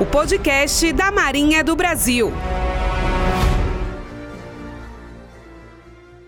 o podcast da Marinha do Brasil.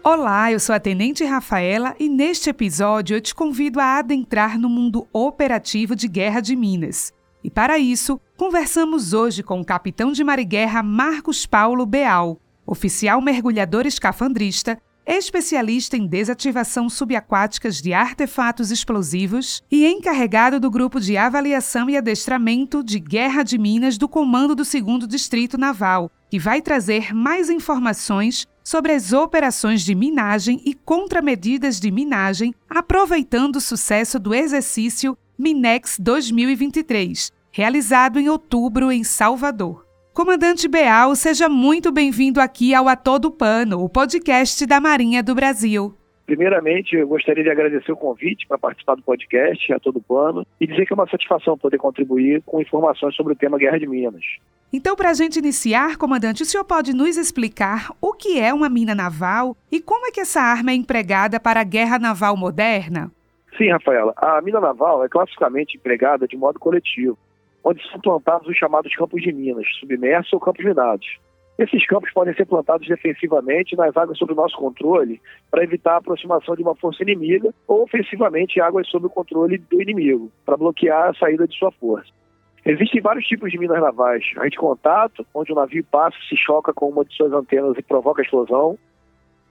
Olá, eu sou a Tenente Rafaela e neste episódio eu te convido a adentrar no mundo operativo de guerra de Minas. E para isso, conversamos hoje com o capitão de Mariguerra Marcos Paulo Beal, oficial mergulhador escafandrista especialista em desativação subaquáticas de artefatos explosivos e encarregado do Grupo de Avaliação e Adestramento de Guerra de Minas do Comando do 2 Distrito Naval, que vai trazer mais informações sobre as operações de minagem e contramedidas de minagem, aproveitando o sucesso do exercício Minex 2023, realizado em outubro em Salvador. Comandante Beal, seja muito bem-vindo aqui ao A Todo Pano, o podcast da Marinha do Brasil. Primeiramente, eu gostaria de agradecer o convite para participar do podcast A Todo Pano e dizer que é uma satisfação poder contribuir com informações sobre o tema Guerra de Minas. Então, para a gente iniciar, comandante, o senhor pode nos explicar o que é uma mina naval e como é que essa arma é empregada para a guerra naval moderna? Sim, Rafaela. A mina naval é classicamente empregada de modo coletivo onde são plantados os chamados campos de minas, submersos ou campos minados. Esses campos podem ser plantados defensivamente nas águas sob nosso controle para evitar a aproximação de uma força inimiga ou ofensivamente em águas sob o controle do inimigo, para bloquear a saída de sua força. Existem vários tipos de minas navais. A de contato, onde o navio passa, se choca com uma de suas antenas e provoca explosão.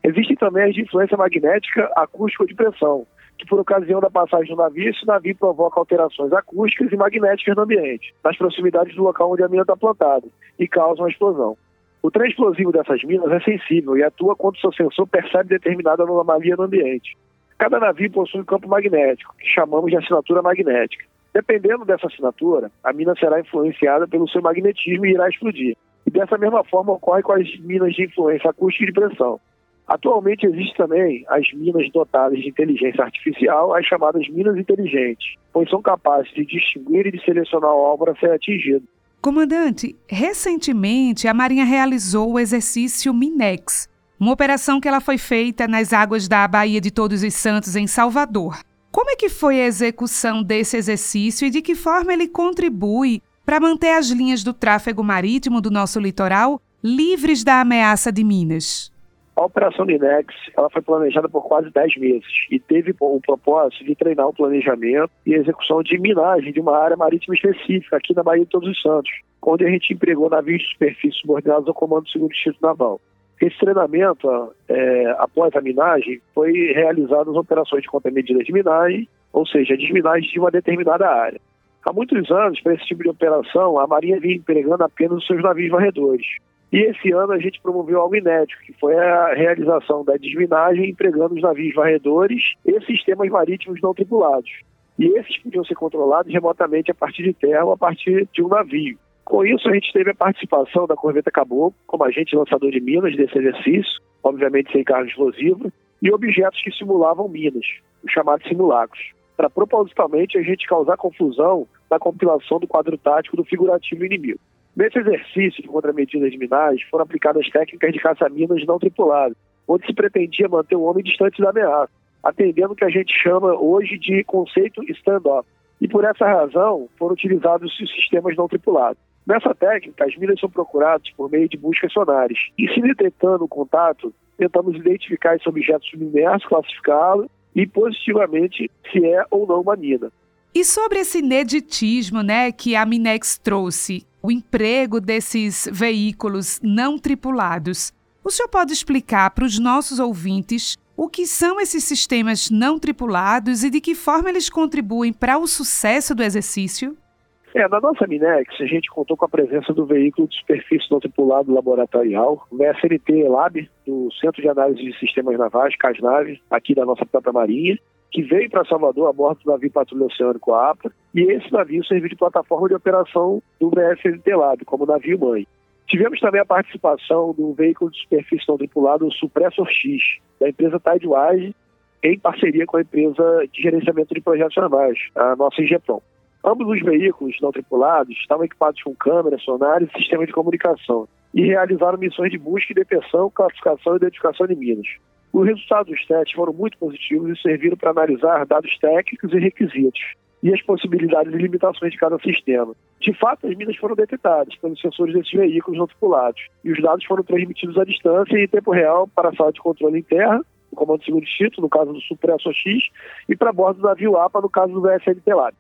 Existem também as de influência magnética, acústica ou de pressão, que por ocasião da passagem do navio, esse navio provoca alterações acústicas e magnéticas no ambiente, nas proximidades do local onde a mina está plantada, e causa uma explosão. O trem explosivo dessas minas é sensível e atua quando seu sensor percebe determinada anomalia no ambiente. Cada navio possui um campo magnético, que chamamos de assinatura magnética. Dependendo dessa assinatura, a mina será influenciada pelo seu magnetismo e irá explodir. E dessa mesma forma ocorre com as minas de influência acústica e de pressão. Atualmente existem também as minas dotadas de inteligência artificial, as chamadas minas inteligentes, pois são capazes de distinguir e de selecionar o alvo a ser atingido. Comandante, recentemente a Marinha realizou o exercício Minex, uma operação que ela foi feita nas águas da Baía de Todos os Santos, em Salvador. Como é que foi a execução desse exercício e de que forma ele contribui para manter as linhas do tráfego marítimo do nosso litoral livres da ameaça de minas? A operação Linex ela foi planejada por quase 10 meses e teve o propósito de treinar o planejamento e execução de minagem de uma área marítima específica aqui na Baía de Todos os Santos, onde a gente empregou navios de superfície subordinados ao Comando do 2 Distrito Naval. Esse treinamento, é, após a minagem, foi realizado as operações de contramedidas de minagem, ou seja, desminagem de uma determinada área. Há muitos anos, para esse tipo de operação, a Marinha vinha empregando apenas os seus navios varredores. E esse ano a gente promoveu algo inédito, que foi a realização da desminagem empregando os navios varredores e sistemas marítimos não tripulados. E esses podiam ser controlados remotamente a partir de terra ou a partir de um navio. Com isso, a gente teve a participação da Corveta Caboclo como agente lançador de minas desse exercício, obviamente sem carga explosiva, e objetos que simulavam minas, os chamados simulacros, para propositalmente a gente causar confusão na compilação do quadro tático do figurativo inimigo. Nesse exercício de contramedidas minagem, foram aplicadas técnicas de caça-minas não tripuladas, onde se pretendia manter o homem distante da ameaça, atendendo o que a gente chama hoje de conceito stand-off. E por essa razão, foram utilizados os sistemas não tripulados. Nessa técnica, as minas são procuradas por meio de buscas sonares. E se detectando o contato, tentamos identificar esse objeto submerso, classificá-lo e positivamente se é ou não uma mina. E sobre esse ineditismo né, que a Minex trouxe, o emprego desses veículos não tripulados. O senhor pode explicar para os nossos ouvintes o que são esses sistemas não tripulados e de que forma eles contribuem para o sucesso do exercício? É, na nossa Minex, a gente contou com a presença do veículo de superfície não tripulado laboratorial, o SNT Lab, do Centro de Análise de Sistemas Navais, CASNAVE, aqui da nossa própria Marinha, que veio para Salvador a bordo do navio Patrulha Oceânico APA, e esse navio serviu de plataforma de operação do VSLT Lab, como navio-mãe. Tivemos também a participação do veículo de superfície não tripulado, o Supressor X, da empresa Tidewise, em parceria com a empresa de gerenciamento de projetos navais, a nossa Ingepron. Ambos os veículos não tripulados estavam equipados com câmeras, sonares e sistema de comunicação e realizaram missões de busca e detecção, classificação e identificação de minas. Os resultados dos testes foram muito positivos e serviram para analisar dados técnicos e requisitos. e as possibilidades e limitações de cada sistema. De fato, as minas foram detectadas pelos sensores desses veículos não tripulados e os dados foram transmitidos à distância e em tempo real para a sala de controle em terra, o Comando Segundo Distrito, no caso do Supresso X, e para bordo do navio APA, no caso do VSNT Lab.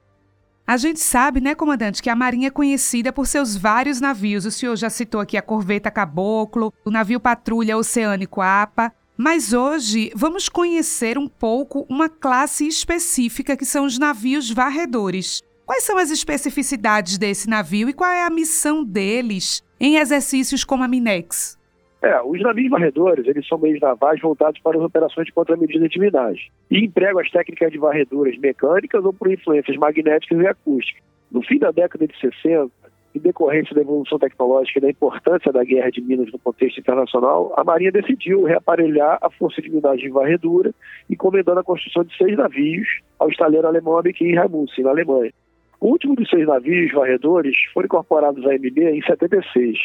A gente sabe, né, comandante, que a Marinha é conhecida por seus vários navios. O senhor já citou aqui a Corveta Caboclo, o navio Patrulha Oceânico APA. Mas hoje vamos conhecer um pouco uma classe específica que são os navios varredores. Quais são as especificidades desse navio e qual é a missão deles em exercícios como a Minex? É, os navios varredores, eles são meios navais voltados para as operações de contramedida de minagem e empregam as técnicas de varreduras mecânicas ou por influências magnéticas e acústicas. No fim da década de 60, em decorrência da evolução tecnológica e da importância da guerra de Minas no contexto internacional, a Marinha decidiu reaparelhar a força de minagem de varredura, encomendando a construção de seis navios ao estaleiro alemão Abequim em Raimussen, na Alemanha. O último dos seis navios varredores foram incorporados à MB em 76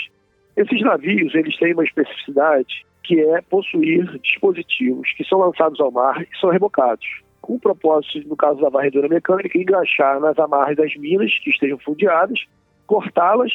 esses navios, eles têm uma especificidade que é possuir dispositivos que são lançados ao mar e são rebocados, com o propósito, no caso da varredura mecânica, enganchar nas amarras das minas que estejam fundeadas, cortá-las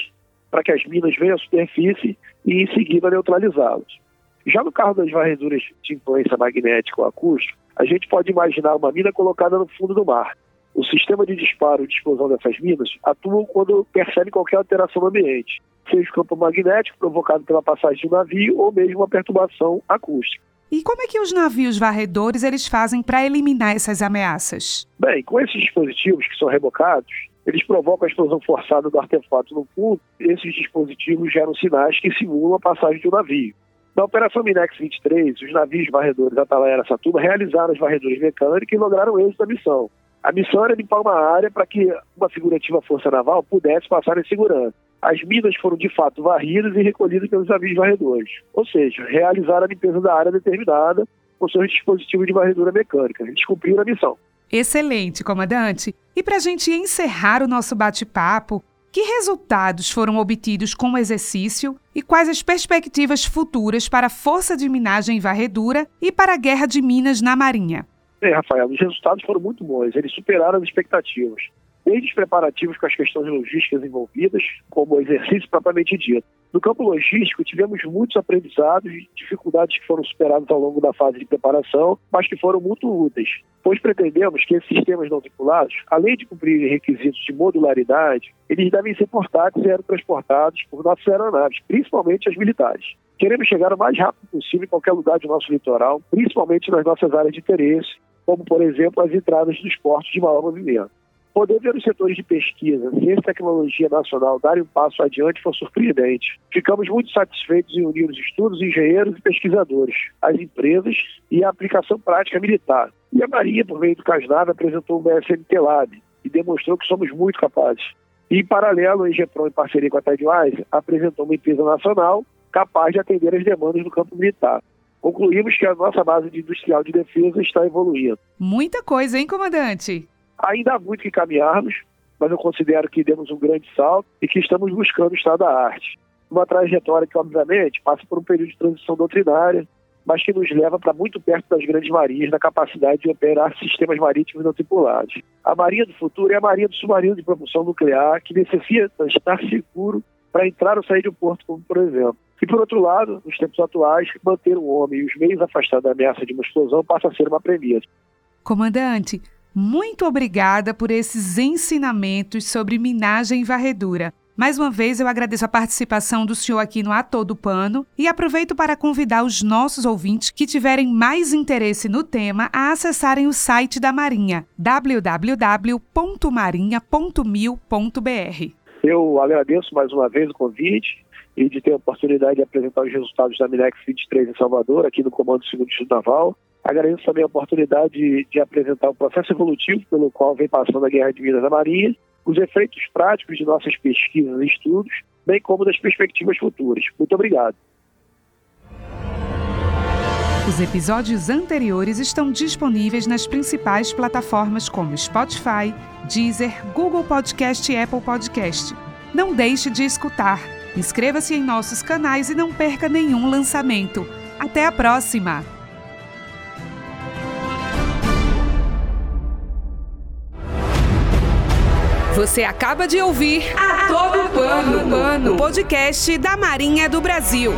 para que as minas venham à superfície e, em seguida, neutralizá-las. Já no caso das varreduras de influência magnética ou acústica, a gente pode imaginar uma mina colocada no fundo do mar. O sistema de disparo e de explosão dessas minas atuam quando percebe qualquer alteração no ambiente seja o campo magnético provocado pela passagem do navio ou mesmo uma perturbação acústica. E como é que os navios varredores eles fazem para eliminar essas ameaças? Bem, com esses dispositivos que são rebocados, eles provocam a explosão forçada do artefato no fundo. Esses dispositivos geram sinais que simulam a passagem do navio. Na Operação Minex 23, os navios varredores Atalaia e Satuba realizaram as varreduras mecânicas e lograram êxito da missão. A missão era limpar uma área para que uma figurativa força naval pudesse passar em segurança as minas foram de fato varridas e recolhidas pelos navios varredores, ou seja, realizaram a limpeza da área determinada com seus dispositivos de varredura mecânica. Eles cumpriram a missão. Excelente, comandante. E para a gente encerrar o nosso bate-papo, que resultados foram obtidos com o exercício e quais as perspectivas futuras para a Força de Minagem e Varredura e para a Guerra de Minas na Marinha? Bem, Rafael, os resultados foram muito bons, eles superaram as expectativas desde os preparativos com as questões logísticas envolvidas, como o exercício propriamente dito. No campo logístico, tivemos muitos aprendizados e dificuldades que foram superadas ao longo da fase de preparação, mas que foram muito úteis, pois pretendemos que esses sistemas não tripulados, além de cumprirem requisitos de modularidade, eles devem ser portáteis e aerotransportados por nossas aeronaves, principalmente as militares. Queremos chegar o mais rápido possível em qualquer lugar do nosso litoral, principalmente nas nossas áreas de interesse, como, por exemplo, as entradas dos portos de maior movimento. Poder ver os setores de pesquisa, ciência e tecnologia nacional darem um passo adiante foi surpreendente. Ficamos muito satisfeitos em unir os estudos, engenheiros e pesquisadores, as empresas e a aplicação prática militar. E a Marinha, por meio do Casnave, apresentou o BSMT Lab e demonstrou que somos muito capazes. E, em paralelo, a Engepron, em parceria com a Tidewise, apresentou uma empresa nacional capaz de atender as demandas do campo militar concluímos que a nossa base de industrial de defesa está evoluindo. Muita coisa, hein, comandante? Ainda há muito que caminharmos, mas eu considero que demos um grande salto e que estamos buscando o estado da arte. Uma trajetória que, obviamente, passa por um período de transição doutrinária, mas que nos leva para muito perto das grandes marinhas na capacidade de operar sistemas marítimos não tripulados. A marinha do futuro é a marinha do submarino de propulsão nuclear, que necessita estar seguro para entrar ou sair um porto, como por exemplo. E por outro lado, nos tempos atuais, manter o homem e os meios afastados da ameaça de uma explosão passa a ser uma premissa. Comandante, muito obrigada por esses ensinamentos sobre minagem e varredura. Mais uma vez, eu agradeço a participação do senhor aqui no A Todo Pano e aproveito para convidar os nossos ouvintes que tiverem mais interesse no tema a acessarem o site da Marinha, www.marinha.mil.br. Eu agradeço mais uma vez o convite e de ter a oportunidade de apresentar os resultados da Minex 23 em Salvador, aqui no Comando do 2 Distrito Naval. Agradeço também a oportunidade de, de, apresentar o processo evolutivo pelo qual vem passando a Guerra de Minas da Marinha, os efeitos práticos de nossas pesquisas e estudos, bem como das perspectivas futuras. Muito obrigado. Os episódios anteriores estão disponíveis nas principais plataformas como Spotify, Deezer, Google Podcast e Apple Podcast. Não deixe de escutar. Inscreva-se em nossos canais e não perca nenhum lançamento. Até a próxima! Você acaba de ouvir A Todo Pano, Pano, podcast da Marinha do Brasil.